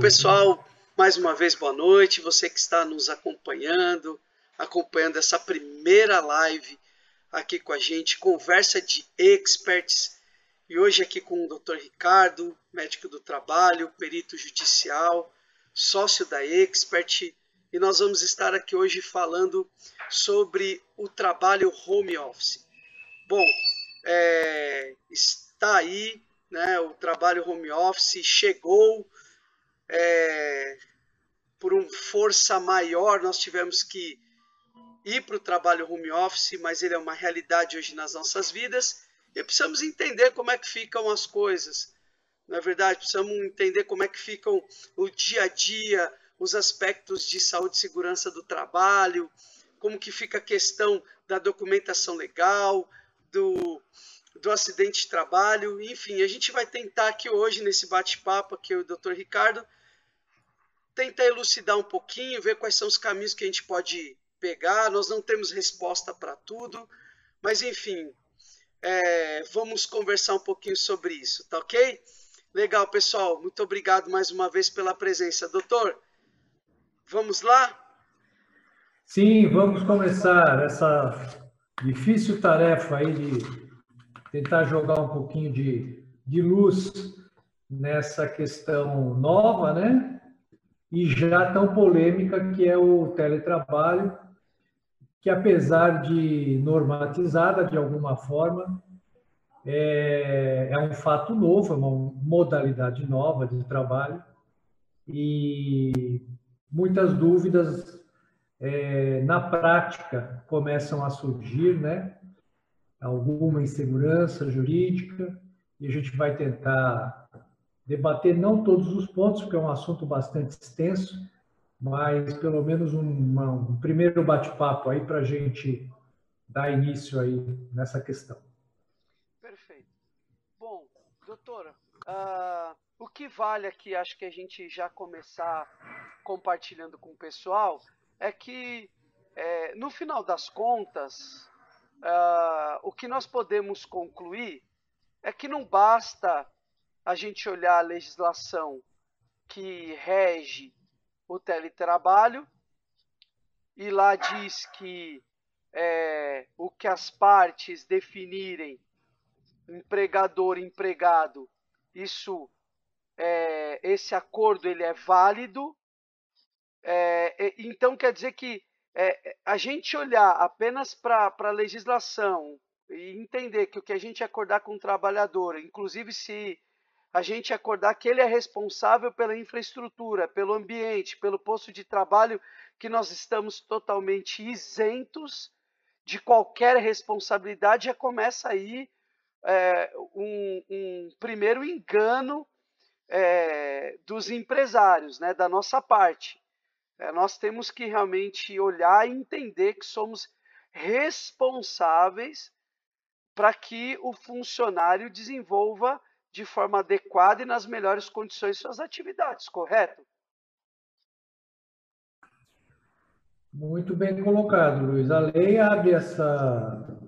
Pessoal, mais uma vez boa noite. Você que está nos acompanhando, acompanhando essa primeira live aqui com a gente, conversa de experts. E hoje aqui com o Dr. Ricardo, médico do trabalho, perito judicial, sócio da Expert, e nós vamos estar aqui hoje falando sobre o trabalho home office. Bom, é, está aí, né, o trabalho home office chegou, é, por uma força maior, nós tivemos que ir para o trabalho home office, mas ele é uma realidade hoje nas nossas vidas e precisamos entender como é que ficam as coisas. Na é verdade, precisamos entender como é que ficam o dia a dia, os aspectos de saúde e segurança do trabalho, como que fica a questão da documentação legal, do, do acidente de trabalho, enfim, a gente vai tentar aqui hoje, nesse bate-papo aqui, o Dr. Ricardo, tentar elucidar um pouquinho, ver quais são os caminhos que a gente pode pegar. Nós não temos resposta para tudo, mas enfim, é, vamos conversar um pouquinho sobre isso, tá ok? Legal, pessoal. Muito obrigado mais uma vez pela presença. Doutor, vamos lá? Sim, vamos começar essa difícil tarefa aí de tentar jogar um pouquinho de, de luz nessa questão nova, né? e já tão polêmica que é o teletrabalho, que apesar de normatizada de alguma forma, é, é um fato novo, é uma modalidade nova de trabalho e muitas dúvidas é, na prática começam a surgir, né? Alguma insegurança jurídica e a gente vai tentar debater não todos os pontos, porque é um assunto bastante extenso, mas pelo menos uma, um primeiro bate-papo aí para a gente dar início aí nessa questão. Perfeito. Bom, doutora, uh, o que vale aqui, acho que a gente já começar compartilhando com o pessoal, é que é, no final das contas, uh, o que nós podemos concluir é que não basta a gente olhar a legislação que rege o teletrabalho, e lá diz que é, o que as partes definirem, empregador empregado, isso é, esse acordo ele é válido. É, então quer dizer que é, a gente olhar apenas para a legislação e entender que o que a gente acordar com o trabalhador, inclusive se a gente acordar que ele é responsável pela infraestrutura, pelo ambiente, pelo posto de trabalho, que nós estamos totalmente isentos de qualquer responsabilidade, já começa aí é, um, um, primeiro engano é, dos empresários, né, da nossa parte. É, nós temos que realmente olhar e entender que somos responsáveis para que o funcionário desenvolva de forma adequada e nas melhores condições suas atividades, correto? Muito bem colocado, Luiz. A lei abre essa,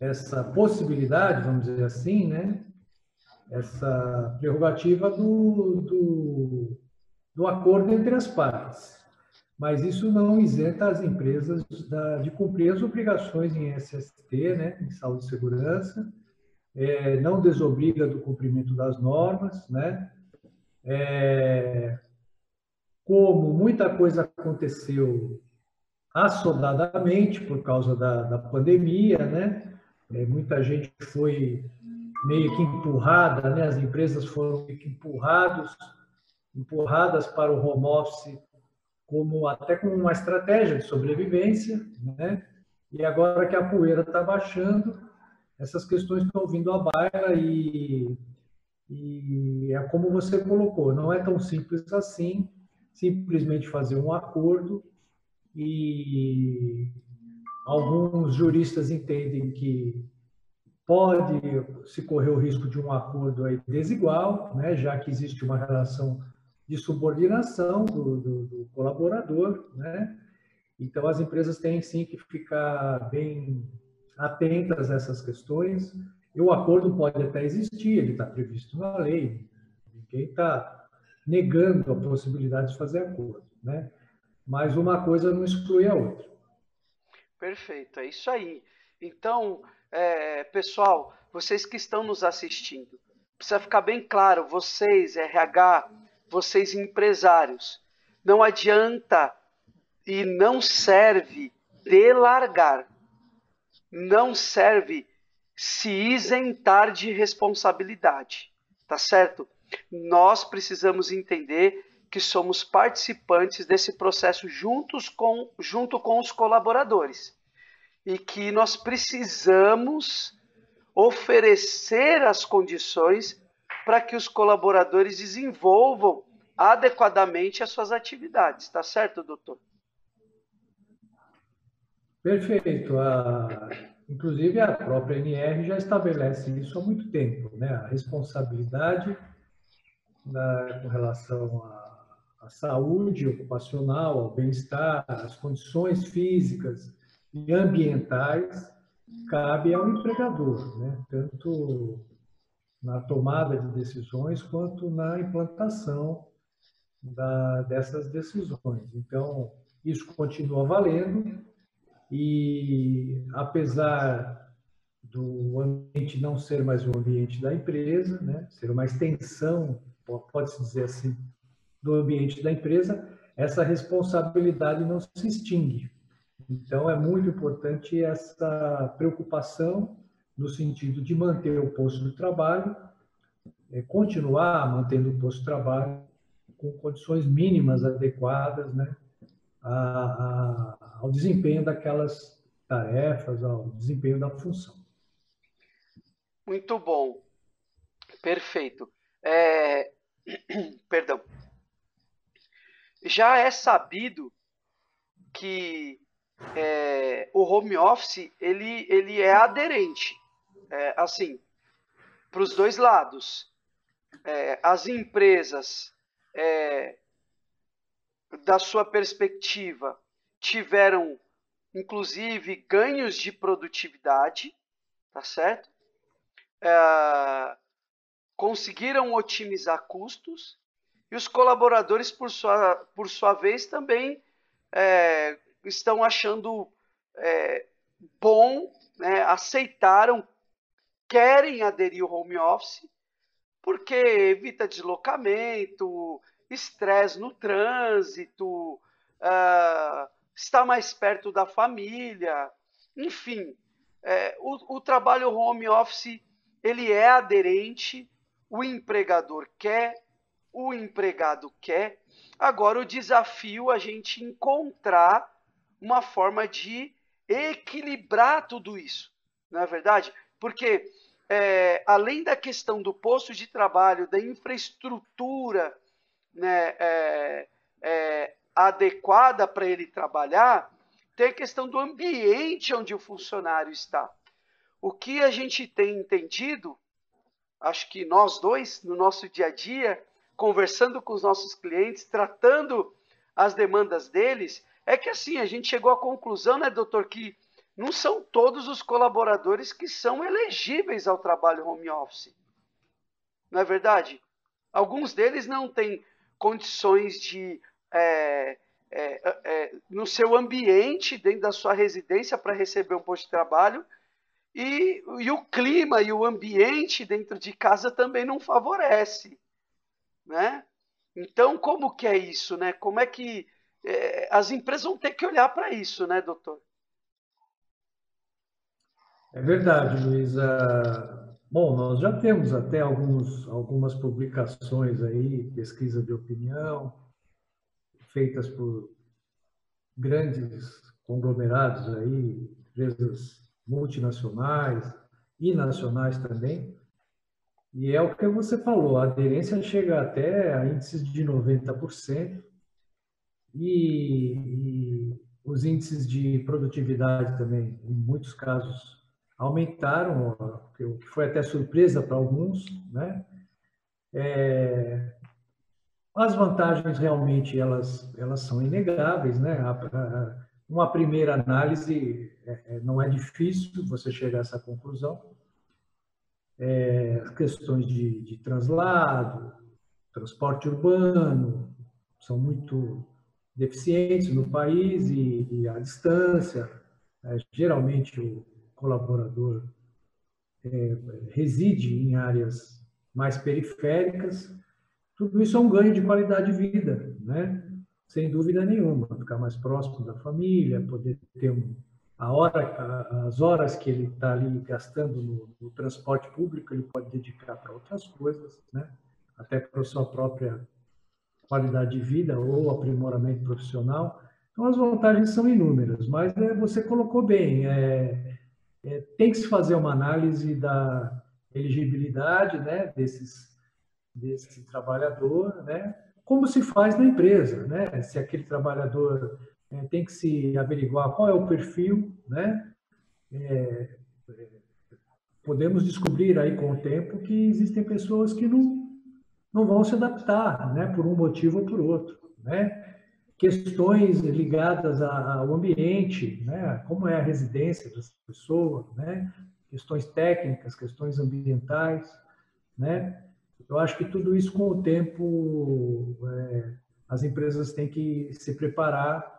essa possibilidade, vamos dizer assim, né? essa prerrogativa do, do, do acordo entre as partes. Mas isso não isenta as empresas da, de cumprir as obrigações em SST, né? em saúde e segurança, é, não desobriga do cumprimento das normas, né? É, como muita coisa aconteceu assodadamente por causa da, da pandemia, né? É, muita gente foi meio que empurrada, né? As empresas foram meio que empurrados, empurradas para o home office como até como uma estratégia de sobrevivência, né? E agora que a poeira está baixando, essas questões estão vindo à baila e, e é como você colocou, não é tão simples assim, simplesmente fazer um acordo e alguns juristas entendem que pode se correr o risco de um acordo aí desigual, né, já que existe uma relação de subordinação do, do, do colaborador, né? Então as empresas têm sim que ficar bem atentas a essas questões. E o acordo pode até existir, ele está previsto na lei. Ninguém está negando a possibilidade de fazer acordo, né? Mas uma coisa não exclui a outra. Perfeito, é isso aí. Então, é, pessoal, vocês que estão nos assistindo, precisa ficar bem claro, vocês, RH, vocês empresários, não adianta e não serve delargar, não serve se isentar de responsabilidade, tá certo? Nós precisamos entender que somos participantes desse processo juntos com, junto com os colaboradores e que nós precisamos oferecer as condições para que os colaboradores desenvolvam adequadamente as suas atividades, tá certo, doutor? Perfeito. A, inclusive, a própria NR já estabelece isso há muito tempo, né? A responsabilidade na, com relação à, à saúde ocupacional, ao bem-estar, às condições físicas e ambientais cabe ao empregador, né? tanto na tomada de decisões quanto na implantação da, dessas decisões. Então, isso continua valendo e, apesar do ambiente não ser mais o ambiente da empresa, né, ser uma extensão, pode-se dizer assim, do ambiente da empresa, essa responsabilidade não se extingue. Então, é muito importante essa preocupação no sentido de manter o posto de trabalho, é, continuar mantendo o posto de trabalho com condições mínimas adequadas né, a, a, ao desempenho daquelas tarefas, ao desempenho da função. Muito bom, perfeito. É... Perdão. Já é sabido que é, o home office ele, ele é aderente, é, assim, para os dois lados. É, as empresas, é, da sua perspectiva, tiveram, inclusive, ganhos de produtividade, tá certo? É, conseguiram otimizar custos e os colaboradores, por sua, por sua vez, também é, estão achando é, bom, né, aceitaram, querem aderir ao home office, porque evita deslocamento, estresse no trânsito, uh, está mais perto da família, enfim, é, o, o trabalho home office ele é aderente, o empregador quer, o empregado quer. Agora o desafio é a gente encontrar uma forma de equilibrar tudo isso, não é verdade? Porque é, além da questão do posto de trabalho, da infraestrutura né, é, é, adequada para ele trabalhar, tem a questão do ambiente onde o funcionário está. O que a gente tem entendido, acho que nós dois, no nosso dia a dia, conversando com os nossos clientes, tratando as demandas deles, é que assim, a gente chegou à conclusão, né, doutor, que não são todos os colaboradores que são elegíveis ao trabalho home office. Não é verdade? Alguns deles não têm condições de, é, é, é, no seu ambiente, dentro da sua residência, para receber um posto de trabalho, e, e o clima e o ambiente dentro de casa também não favorece. Né? Então, como que é isso? Né? Como é que é, as empresas vão ter que olhar para isso, né, doutor? É verdade, Luísa. Bom, nós já temos até alguns, algumas publicações aí, pesquisa de opinião, feitas por grandes conglomerados aí, empresas multinacionais e nacionais também. E é o que você falou, a aderência chega até a índices de 90%, e, e os índices de produtividade também, em muitos casos, aumentaram, o que foi até surpresa para alguns, né? É, as vantagens realmente elas elas são inegáveis, né? Uma primeira análise é, é, não é difícil você chegar a essa conclusão. É, questões de, de translado, transporte urbano são muito deficientes no país e, e a distância. É, geralmente o colaborador é, reside em áreas mais periféricas. Tudo isso é um ganho de qualidade de vida, né? Sem dúvida nenhuma, ficar mais próximo da família, poder ter um, a hora, as horas que ele está ali gastando no, no, transporte público, ele pode dedicar para outras coisas, né? Até para a sua própria qualidade de vida ou aprimoramento profissional. Então, as vantagens são inúmeras, mas é, você colocou bem, é, é, tem que se fazer uma análise da elegibilidade né, desses, desse trabalhador, né, como se faz na empresa, né, se aquele trabalhador é, tem que se averiguar qual é o perfil, né, é, podemos descobrir aí com o tempo que existem pessoas que não, não vão se adaptar, né, por um motivo ou por outro, né, questões ligadas ao ambiente, né? como é a residência dessa pessoa, né? questões técnicas, questões ambientais. Né? Eu acho que tudo isso, com o tempo, é, as empresas têm que se preparar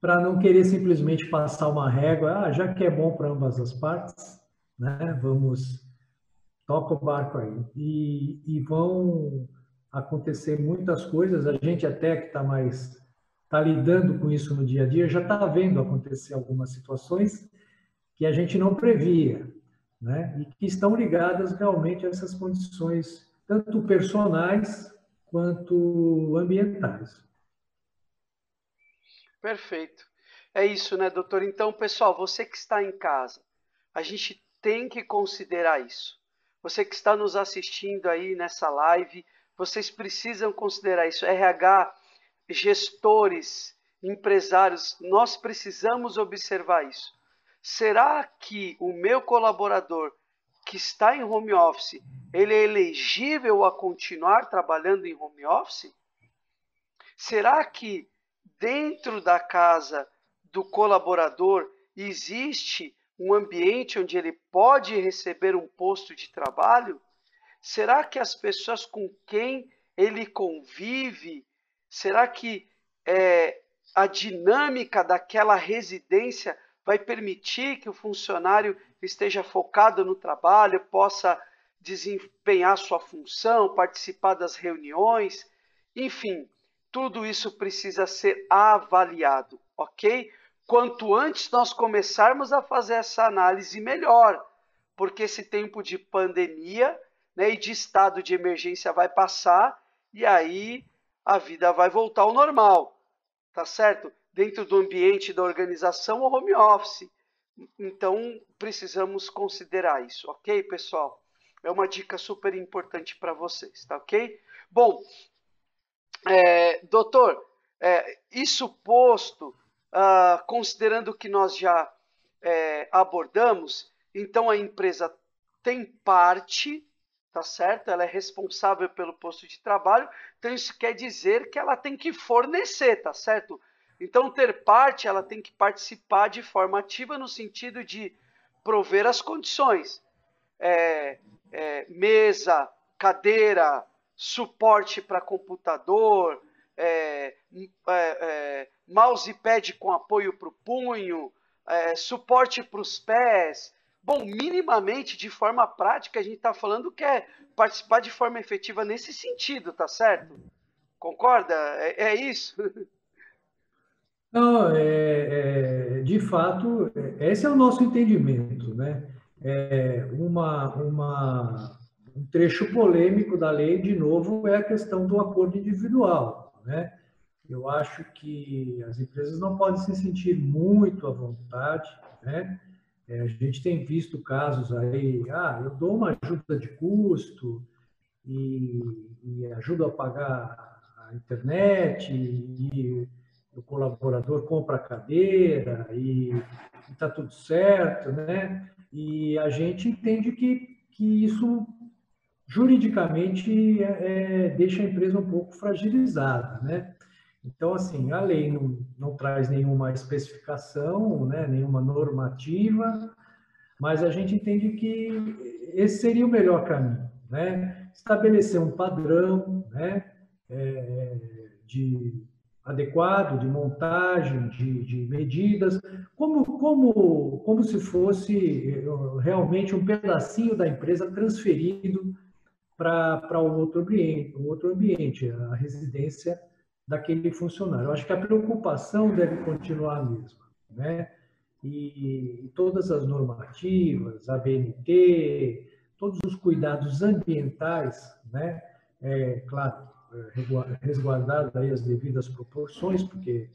para não querer simplesmente passar uma régua, ah, já que é bom para ambas as partes, né? vamos, toca o barco aí. E, e vão acontecer muitas coisas. A gente até que está mais está lidando com isso no dia a dia já está vendo acontecer algumas situações que a gente não previa, né? E que estão ligadas realmente a essas condições tanto personais quanto ambientais. Perfeito. É isso, né, doutor? Então, pessoal, você que está em casa, a gente tem que considerar isso. Você que está nos assistindo aí nessa live, vocês precisam considerar isso. RH, gestores, empresários, nós precisamos observar isso. Será que o meu colaborador que está em home office, ele é elegível a continuar trabalhando em home office? Será que dentro da casa do colaborador existe um ambiente onde ele pode receber um posto de trabalho? Será que as pessoas com quem ele convive, será que é, a dinâmica daquela residência vai permitir que o funcionário esteja focado no trabalho, possa desempenhar sua função, participar das reuniões, enfim, tudo isso precisa ser avaliado, ok? Quanto antes nós começarmos a fazer essa análise, melhor, porque esse tempo de pandemia né, e de estado de emergência vai passar e aí a vida vai voltar ao normal, tá certo? Dentro do ambiente da organização ou home office. Então, precisamos considerar isso, ok, pessoal? É uma dica super importante para vocês, tá ok? Bom, é, doutor, é, isso posto, uh, considerando que nós já é, abordamos, então a empresa tem parte tá certo? Ela é responsável pelo posto de trabalho, então isso quer dizer que ela tem que fornecer, tá certo? Então, ter parte, ela tem que participar de forma ativa no sentido de prover as condições. É, é, mesa, cadeira, suporte para computador, é, é, é mousepad com apoio para o punho, é, suporte para os pés, Bom, minimamente, de forma prática, a gente está falando que é participar de forma efetiva nesse sentido, tá certo? Concorda? É, é isso? Não, é, é, de fato, esse é o nosso entendimento, né? É uma, uma, um trecho polêmico da lei, de novo, é a questão do acordo individual, né? Eu acho que as empresas não podem se sentir muito à vontade, né? É, a gente tem visto casos aí, ah, eu dou uma ajuda de custo e, e ajudo a pagar a internet e, e o colaborador compra a cadeira e está tudo certo, né? E a gente entende que, que isso juridicamente é, é deixa a empresa um pouco fragilizada, né? Então, assim, a lei não, não traz nenhuma especificação, né, nenhuma normativa, mas a gente entende que esse seria o melhor caminho, né? estabelecer um padrão né, é, de adequado de montagem, de, de, medidas, como, como, como se fosse eh, realmente um pedacinho da empresa transferido para um outro ambiente, um outro ambiente, a residência daquele funcionário. Eu acho que a preocupação deve continuar a mesma, né? E, todas as normativas, a BNT, todos os cuidados ambientais, né? É, claro, resguardado aí as devidas proporções, porque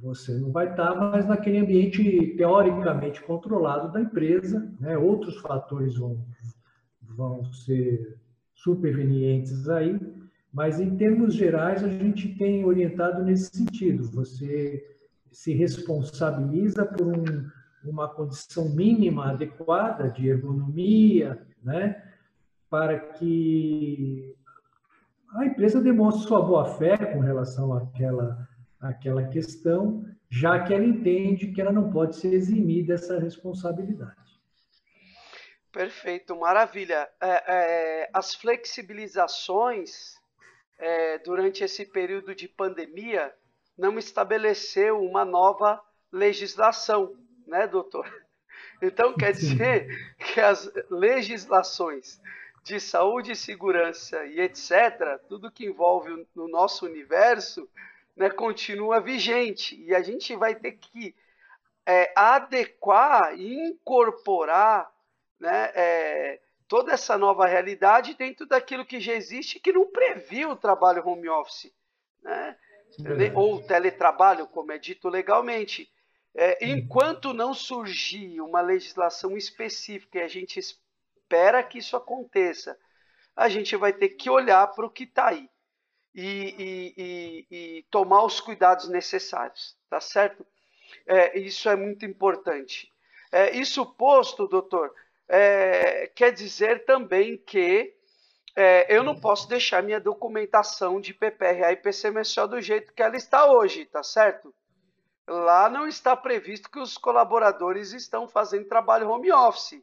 você não vai estar mais naquele ambiente teoricamente controlado da empresa, né? outros fatores vão, vão ser supervenientes aí, mas em termos gerais a gente tem orientado nesse sentido. Você se responsabiliza por um, uma condição mínima adequada de ergonomia, né? para que a empresa demonstre sua boa-fé com relação àquela, àquela questão, já que ela entende que ela não pode se eximir dessa responsabilidade. Perfeito, maravilha. É, é, as flexibilizações é, durante esse período de pandemia não estabeleceu uma nova legislação, né, doutor? Então quer dizer que as legislações de saúde, segurança e etc., tudo que envolve no nosso universo, né, continua vigente. E a gente vai ter que é, adequar e incorporar né, é, toda essa nova realidade dentro daquilo que já existe que não previu o trabalho home office. Né? Ou teletrabalho, como é dito legalmente. É, enquanto não surgir uma legislação específica e a gente espera que isso aconteça. A gente vai ter que olhar para o que está aí e, e, e, e, tomar os cuidados necessários, tá certo? É, isso é muito importante. É, isso posto, doutor, é, quer dizer também que é, eu não posso deixar minha documentação de PPRA e PCMSO do jeito que ela está hoje, tá certo? Lá não está previsto que os colaboradores estão fazendo trabalho home office.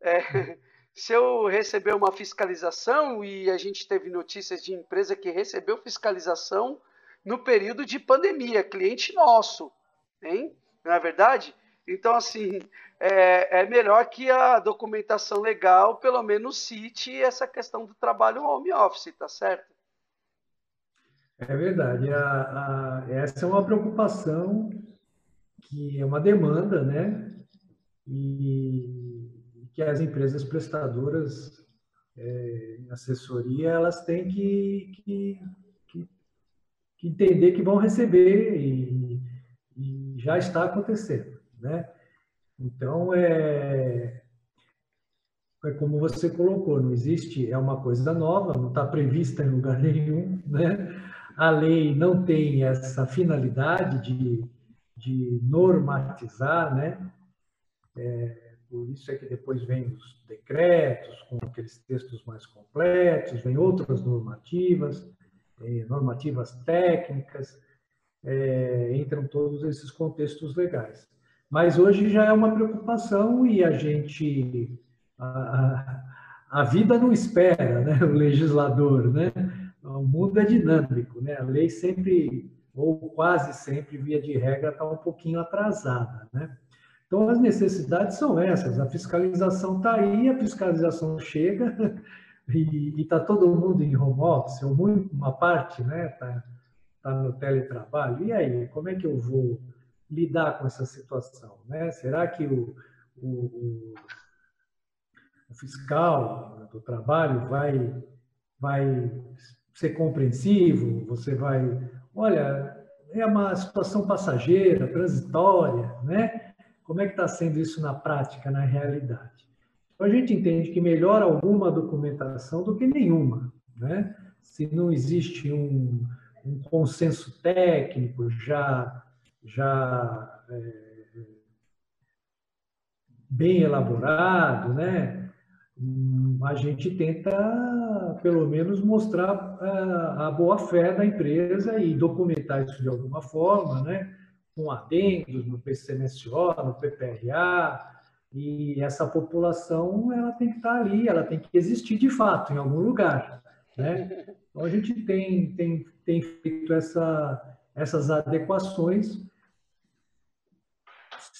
É, se eu receber uma fiscalização, e a gente teve notícias de empresa que recebeu fiscalização no período de pandemia, cliente nosso, hein? Não é verdade? Então, assim, é, é, melhor que a documentação legal, pelo menos, cite essa questão do trabalho home office, tá certo? É verdade. A, a, essa é uma preocupação que é uma demanda, né? E que as empresas prestadoras é, assessoria elas têm que, que, que, que, entender que vão receber e, e já está acontecendo, né? Então é, é como você colocou, não existe, é uma coisa nova, não está prevista em lugar nenhum, né? A lei não tem essa finalidade de, de normatizar, né? É, por isso é que depois vem os decretos, com aqueles textos mais completos, vem outras normativas, eh, normativas técnicas, é, entram todos esses contextos legais. Mas hoje já é uma preocupação e a gente. A, a vida não espera né, o legislador, né? O mundo é dinâmico, né? A lei sempre, ou quase sempre, via de regra, está um pouquinho atrasada, né? Então, as necessidades são essas. A fiscalização está aí, a fiscalização chega e está todo mundo em home office, ou muito, uma parte está né, tá, tá no teletrabalho. E aí, como é que eu vou lidar com essa situação? Né? Será que o, o, o fiscal do trabalho vai, vai ser compreensivo? Você vai, olha, é uma situação passageira, transitória, né? Como é que está sendo isso na prática, na realidade? Então, a gente entende que melhor alguma documentação do que nenhuma. Né? Se não existe um, um consenso técnico já, já é, bem elaborado, né? a gente tenta, pelo menos, mostrar a, a boa-fé da empresa e documentar isso de alguma forma, né? com adendos no PCMSO, no PPRA, E essa população ela tem que estar ali, ela tem que existir de fato em algum lugar. Né? Então a gente tem, tem, tem feito essa, essas adequações,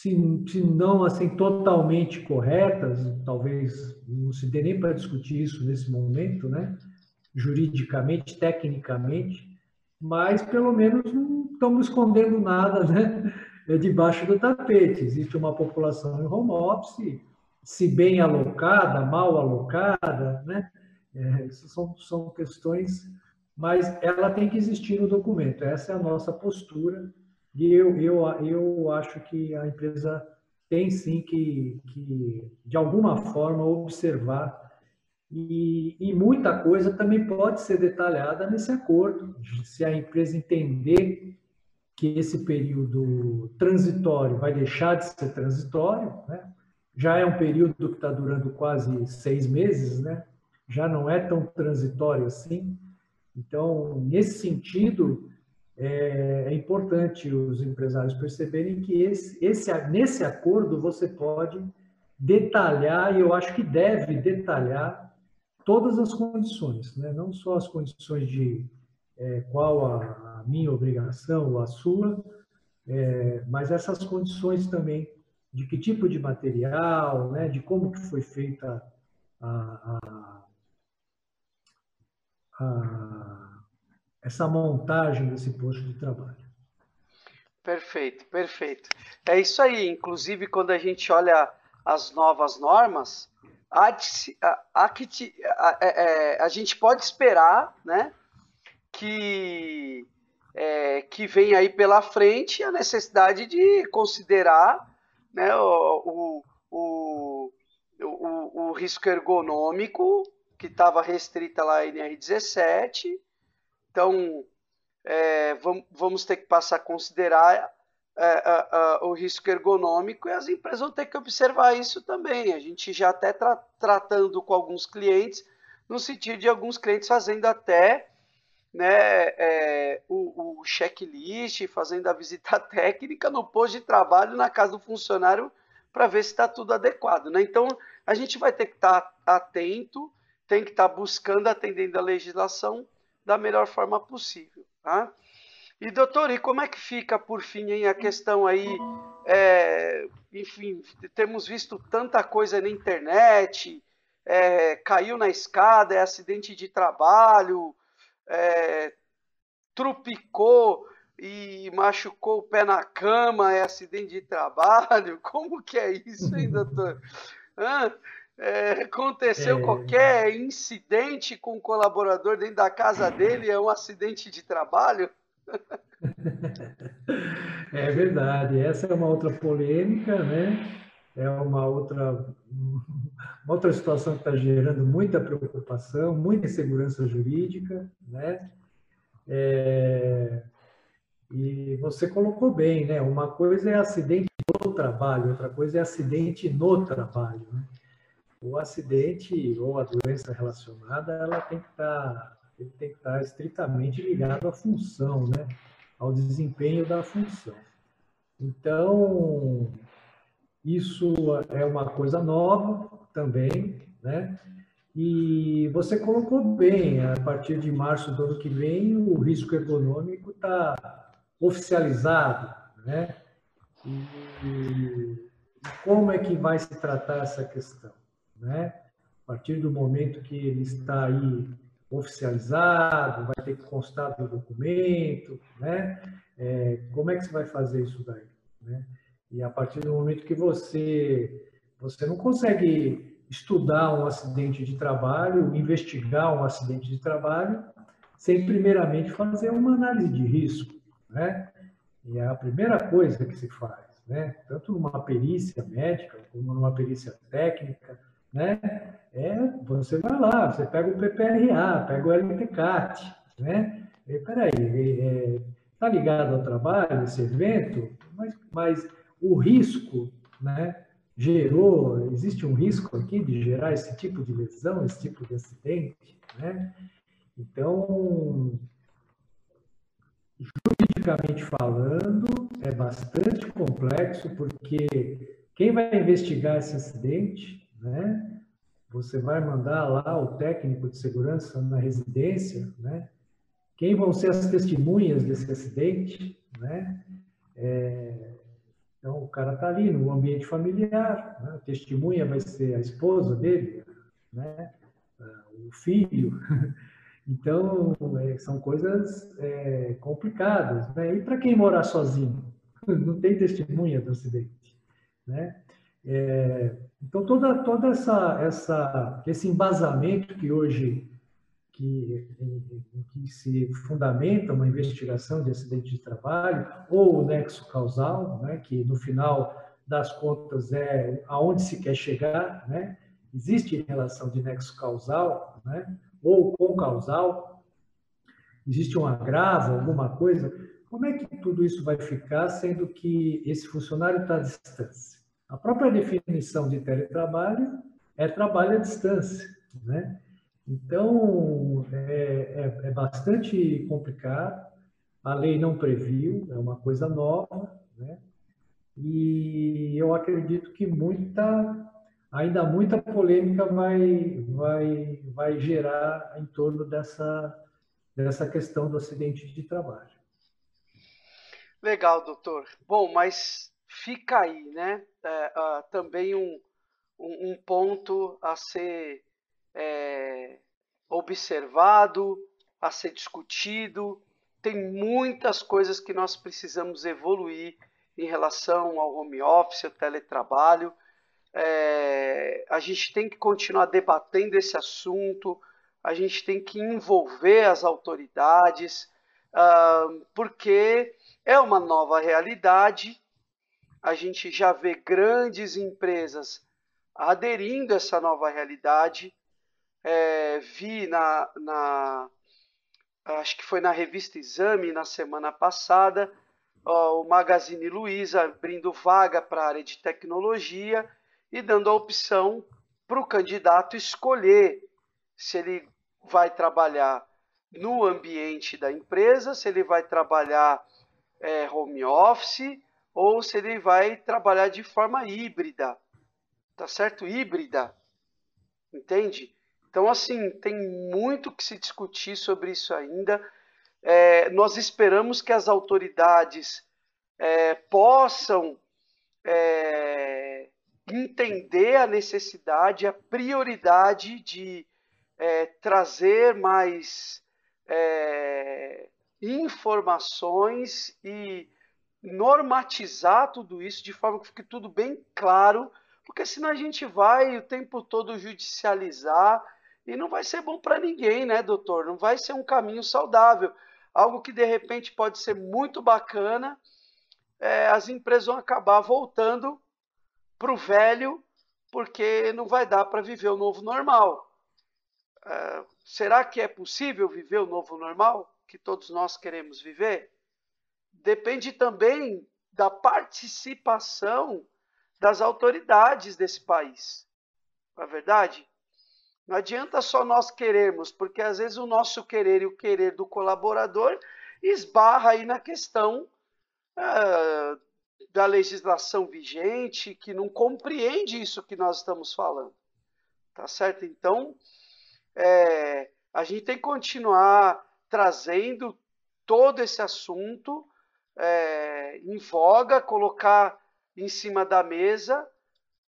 se, se não assim totalmente corretas, talvez não se dê nem para discutir isso nesse momento, né? juridicamente, tecnicamente, mas pelo menos não estamos escondendo nada né? é debaixo do tapete. Existe uma população em home office, se bem alocada, mal alocada, né? É, são, são questões, mas ela tem que existir no documento. Essa é a nossa postura e eu, eu, eu acho que a empresa tem sim que, que de alguma forma, observar e, e, muita coisa também pode ser detalhada nesse acordo, se a empresa entender que esse período transitório vai deixar de ser transitório, né? já é um período que está durando quase seis meses, né? já não é tão transitório assim. Então, nesse sentido, é, é importante os empresários perceberem que esse, esse, nesse acordo você pode detalhar, e eu acho que deve detalhar, todas as condições, né? não só as condições de é, qual a, a, minha obrigação ou a sua, é, mas essas condições também de que tipo de material, né? de como que foi feita a, a, a essa montagem desse posto de trabalho. Perfeito, perfeito. É isso aí. Inclusive, quando a gente olha as novas normas, a, a, a, a gente pode esperar né, que, é, que vem aí pela frente a necessidade de considerar né, o, o, o, o risco ergonômico que estava restrita lá em NR17 então, é, vamos ter que passar a considerar é, o risco ergonômico e as empresas vão ter que observar isso também. A gente já até tra tratando com alguns clientes, no sentido de alguns clientes fazendo até né, é, o, o checklist, fazendo a visita técnica no posto de trabalho na casa do funcionário para ver se está tudo adequado. Né? Então, a gente vai ter que estar tá atento, tem que estar tá buscando, atendendo a legislação, da melhor forma possível. Tá? E doutor, e como é que fica por fim hein, a questão aí? É, enfim, temos visto tanta coisa na internet, é, caiu na escada, é acidente de trabalho, é, trupicou e machucou o pé na cama, é acidente de trabalho. Como que é isso, hein, doutor? Hã? É, aconteceu é... qualquer incidente com um colaborador dentro da casa dele, é um acidente de trabalho? É verdade, essa é uma outra polêmica, né? É uma outra, uma outra situação que está gerando muita preocupação, muita insegurança jurídica, né? É... E você colocou bem, né? Uma coisa é acidente do trabalho, outra coisa é acidente no trabalho. Né? O acidente ou a doença relacionada, ela tem que estar, tá, ele tem que estar tá estritamente ligado à função, né? Ao desempenho da função. Então, isso é uma coisa nova também, né? E você colocou bem, a partir de março do ano que vem, o risco econômico está oficializado, né? E como é que vai se tratar essa questão? Né? A partir do momento que ele está aí oficializado, vai ter que constar do documento, né? É, como é que você vai fazer isso daí, né? E a partir do momento que você você não consegue estudar um acidente de trabalho, investigar um acidente de trabalho, sem primeiramente fazer uma análise de risco, né? E é a primeira coisa que se faz, né? Tanto numa perícia médica como numa perícia técnica, né? É, você vai lá, você pega o PPRA, pega o LTCAT, né? E, peraí, é, tá ligado ao trabalho, esse evento, mas, mas o risco, né? Gerou, existe um risco aqui de gerar esse tipo de lesão, esse tipo de acidente, né? Então, juridicamente falando, é bastante complexo, porque Quem vai investigar esse acidente, né? Você vai mandar lá o técnico de segurança na residência, né? Quem vão ser as testemunhas desse acidente, né? É, então, o cara está ali no ambiente familiar, né? a testemunha vai ser a esposa dele, né? o filho. Então, é, são coisas é, complicadas. Né? E para quem morar sozinho? Não tem testemunha do acidente. Né? É, então, toda, toda essa, essa, esse embasamento que hoje que, que se fundamenta uma investigação de acidente de trabalho ou o nexo causal, né, que no final das contas é aonde se quer chegar, né? Existe relação de nexo causal, né? Ou com causal? Existe um agravo, alguma coisa? Como é que tudo isso vai ficar, sendo que esse funcionário está à distância? A própria definição de teletrabalho é trabalho à distância, né? Então, é, é, é, bastante complicado, a lei não previu, é uma coisa nova, né? e eu acredito que muita, ainda muita polêmica vai, vai, vai gerar em torno dessa, dessa questão do acidente de trabalho. Legal, doutor. Bom, mas fica aí, né? É, uh, também um, um, um ponto a ser é, observado, a ser discutido. Tem muitas coisas que nós precisamos evoluir em relação ao home office, ao teletrabalho. É, a gente tem que continuar debatendo esse assunto, a gente tem que envolver as autoridades, uh, porque é uma nova realidade. A gente já vê grandes empresas aderindo a essa nova realidade. É, vi na, na, acho que foi na revista Exame na semana passada, ó, o Magazine Luiza abrindo vaga para a área de tecnologia e dando a opção para o candidato escolher se ele vai trabalhar no ambiente da empresa, se ele vai trabalhar é, home office ou se ele vai trabalhar de forma híbrida. Tá certo? Híbrida. Entende? Então, assim, tem muito que se discutir sobre isso ainda. É, nós esperamos que as autoridades é, possam é, entender a necessidade, a prioridade de é, trazer mais é, informações e normatizar tudo isso de forma que fique tudo bem claro, porque senão a gente vai o tempo todo judicializar e não vai ser bom para ninguém, né, doutor? Não vai ser um caminho saudável. Algo que de repente pode ser muito bacana, é, as empresas vão acabar voltando para o velho, porque não vai dar para viver o novo normal. É, será que é possível viver o novo normal que todos nós queremos viver? Depende também da participação das autoridades desse país. Não é verdade? Não adianta só nós querermos, porque às vezes o nosso querer e o querer do colaborador esbarra aí na questão uh, da legislação vigente, que não compreende isso que nós estamos falando. Tá certo? Então, é, a gente tem que continuar trazendo todo esse assunto é, em voga, colocar em cima da mesa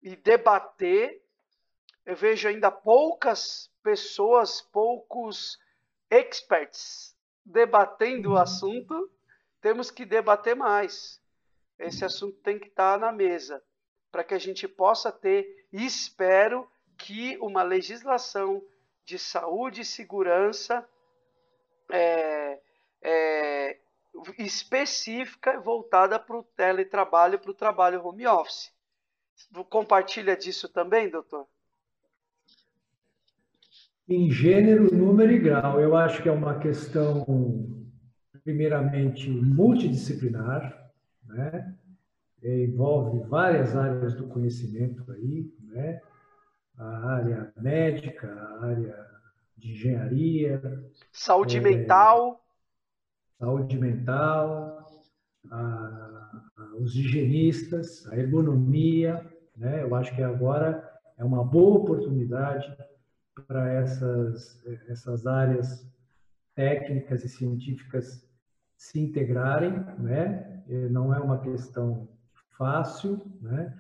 e debater eu vejo ainda poucas pessoas, poucos experts debatendo o assunto. Temos que debater mais. Esse assunto tem que estar na mesa para que a gente possa ter, e espero que uma legislação de saúde e segurança é, é, específica voltada para o teletrabalho, para o trabalho home office. Compartilha disso também, doutor? em gênero, número e grau. Eu acho que é uma questão, primeiramente, multidisciplinar, né? envolve várias áreas do conhecimento aí, né? a área médica, a área de engenharia. Saúde é, mental. Saúde mental, a, a, os higienistas, a ergonomia, Né? Eu acho que agora é uma boa oportunidade para essas, essas áreas técnicas e científicas se integrarem, né? Não é uma questão fácil, né?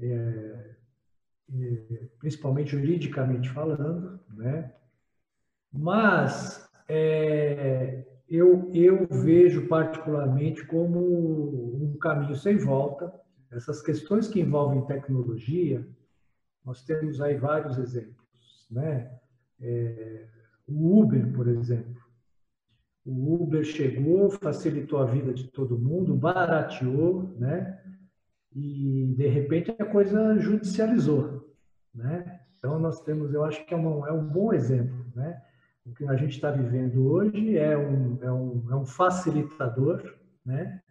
É, é, principalmente juridicamente falando, né? Mas é, eu, eu vejo particularmente como um caminho sem volta. Essas questões que envolvem tecnologia, nós temos aí vários exemplos, né? É, o Uber, por exemplo. O Uber chegou, facilitou a vida de todo mundo, barateou, né? E de repente a coisa judicializou, né? Então nós temos, eu acho que é, uma, é um bom exemplo, né? O que a gente está vivendo hoje é um, é um, é um facilitador, né?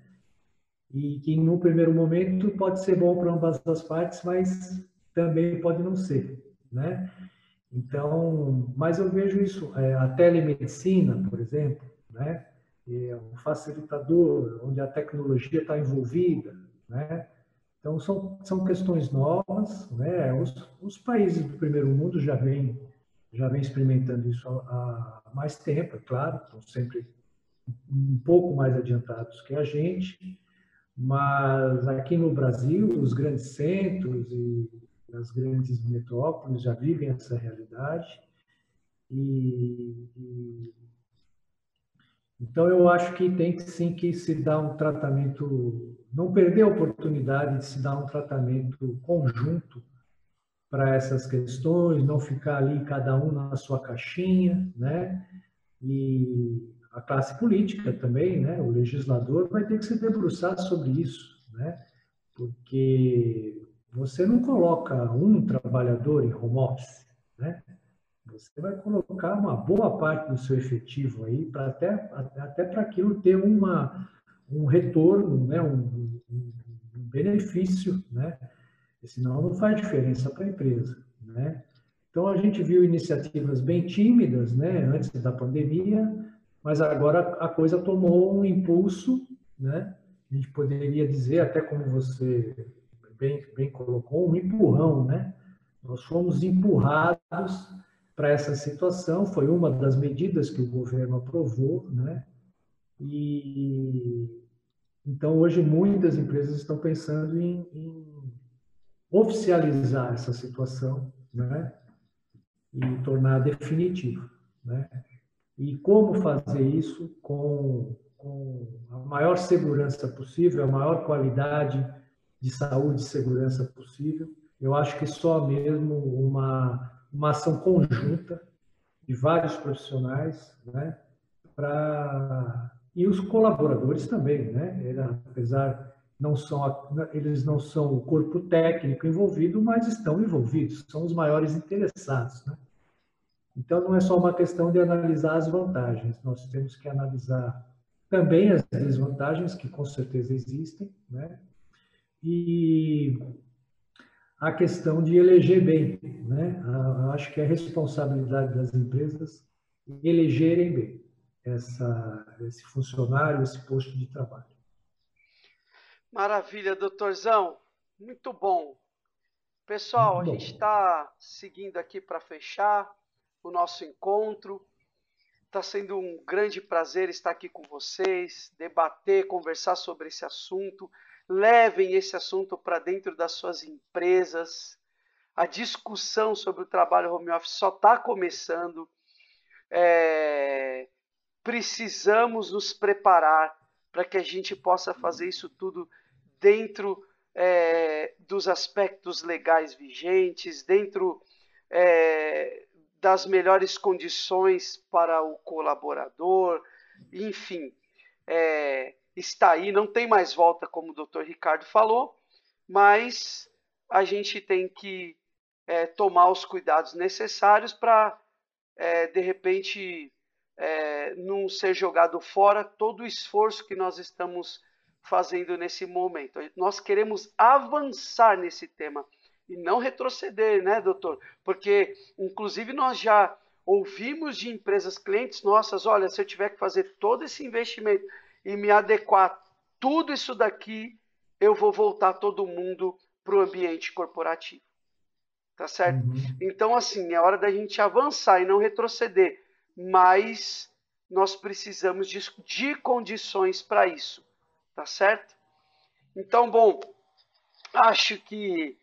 E que no primeiro momento pode ser bom para ambas as partes, mas também pode não ser, né? Então, mas eu vejo isso, é, a telemedicina, por exemplo, né? É um facilitador, onde a tecnologia está envolvida, né? Então, são, são questões novas, né? Os, os países do primeiro mundo já vêm já vem experimentando isso há, mais tempo, é claro, estão sempre um pouco mais adiantados que a gente, mas aqui no Brasil, os grandes centros e as grandes metrópoles já vivem essa realidade. E, e, então eu acho que tem que sim que se dar um tratamento, não perder a oportunidade de se dar um tratamento conjunto para essas questões, não ficar ali cada um na sua caixinha, né? E a classe política também, né? O legislador vai ter que se debruçar sobre isso, né? Porque você não coloca um trabalhador em home office, né? Você vai colocar uma boa parte do seu efetivo aí para até até para aquilo ter uma um retorno, né? Um, um, benefício, né? Senão não faz diferença para a empresa, né? Então a gente viu iniciativas bem tímidas, né, antes da pandemia, mas agora a coisa tomou um impulso, né? A gente poderia dizer, até como você bem, bem colocou, um empurrão, né? Nós fomos empurrados para essa situação, foi uma das medidas que o governo aprovou, né? E então hoje muitas empresas estão pensando em, em oficializar essa situação, né? E tornar definitivo, né? E como fazer isso com, com a maior segurança possível, a maior qualidade de saúde e segurança possível. Eu acho que só mesmo uma, uma ação conjunta de vários profissionais, né? E os colaboradores também, né? Apesar não são eles não são o corpo técnico envolvido, mas estão envolvidos, são os maiores interessados, né? Então não é só uma questão de analisar as vantagens, nós temos que analisar também as desvantagens que com certeza existem, né? E a questão de eleger bem, né? Acho que é responsabilidade das empresas elegerem bem essa, esse funcionário, esse posto de trabalho. Maravilha, doutorzão. Muito bom. Pessoal, Muito bom. a gente está seguindo aqui para fechar o nosso encontro. Está sendo um grande prazer estar aqui com vocês, debater, conversar sobre esse assunto. Levem esse assunto para dentro das suas empresas. A discussão sobre o trabalho home office só está começando. É... Precisamos nos preparar para que a gente possa fazer isso tudo dentro é, dos aspectos legais vigentes, dentro é, das melhores condições para o colaborador, enfim, é, está aí, não tem mais volta, como o doutor Ricardo falou, mas a gente tem que é, tomar os cuidados necessários para, é, de repente, é, não ser jogado fora todo o esforço que nós estamos fazendo nesse momento. Nós queremos avançar nesse tema e não retroceder, né, doutor? Porque, inclusive, nós já ouvimos de empresas clientes nossas: olha, se eu tiver que fazer todo esse investimento e me adequar tudo isso daqui, eu vou voltar todo mundo para o ambiente corporativo. Tá certo? Uhum. Então, assim, é hora da gente avançar e não retroceder, mas nós precisamos de, de condições para isso. Tá certo? Então, bom, acho que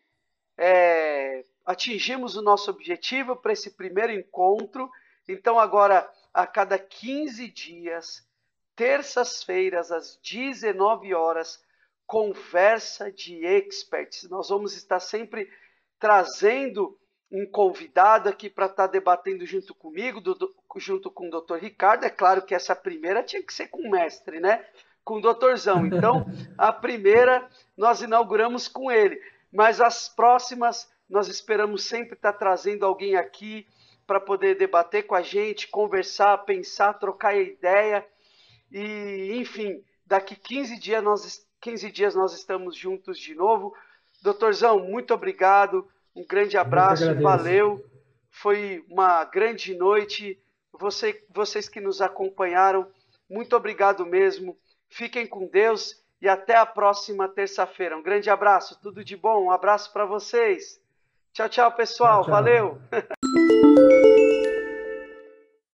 é, atingimos o nosso objetivo para esse primeiro encontro. Então, agora, a cada 15 dias, terças-feiras, às 19 horas, conversa de experts. Nós vamos estar sempre trazendo um convidado aqui para estar debatendo junto comigo, do, junto com o Dr. Ricardo. É claro que essa primeira tinha que ser com o mestre, né? Com o doutorzão. Então, a primeira nós inauguramos com ele. Mas as próximas, nós esperamos sempre estar trazendo alguém aqui para poder debater com a gente, conversar, pensar, trocar ideia. E, enfim, daqui 15 dias nós, 15 dias nós estamos juntos de novo. Doutorzão, muito obrigado. Um grande abraço, valeu. Foi uma grande noite. Você, vocês que nos acompanharam, muito obrigado mesmo. Fiquem com Deus e até a próxima terça-feira. Um grande abraço, tudo de bom. Um abraço para vocês. Tchau, tchau, pessoal. Tchau, tchau. Valeu.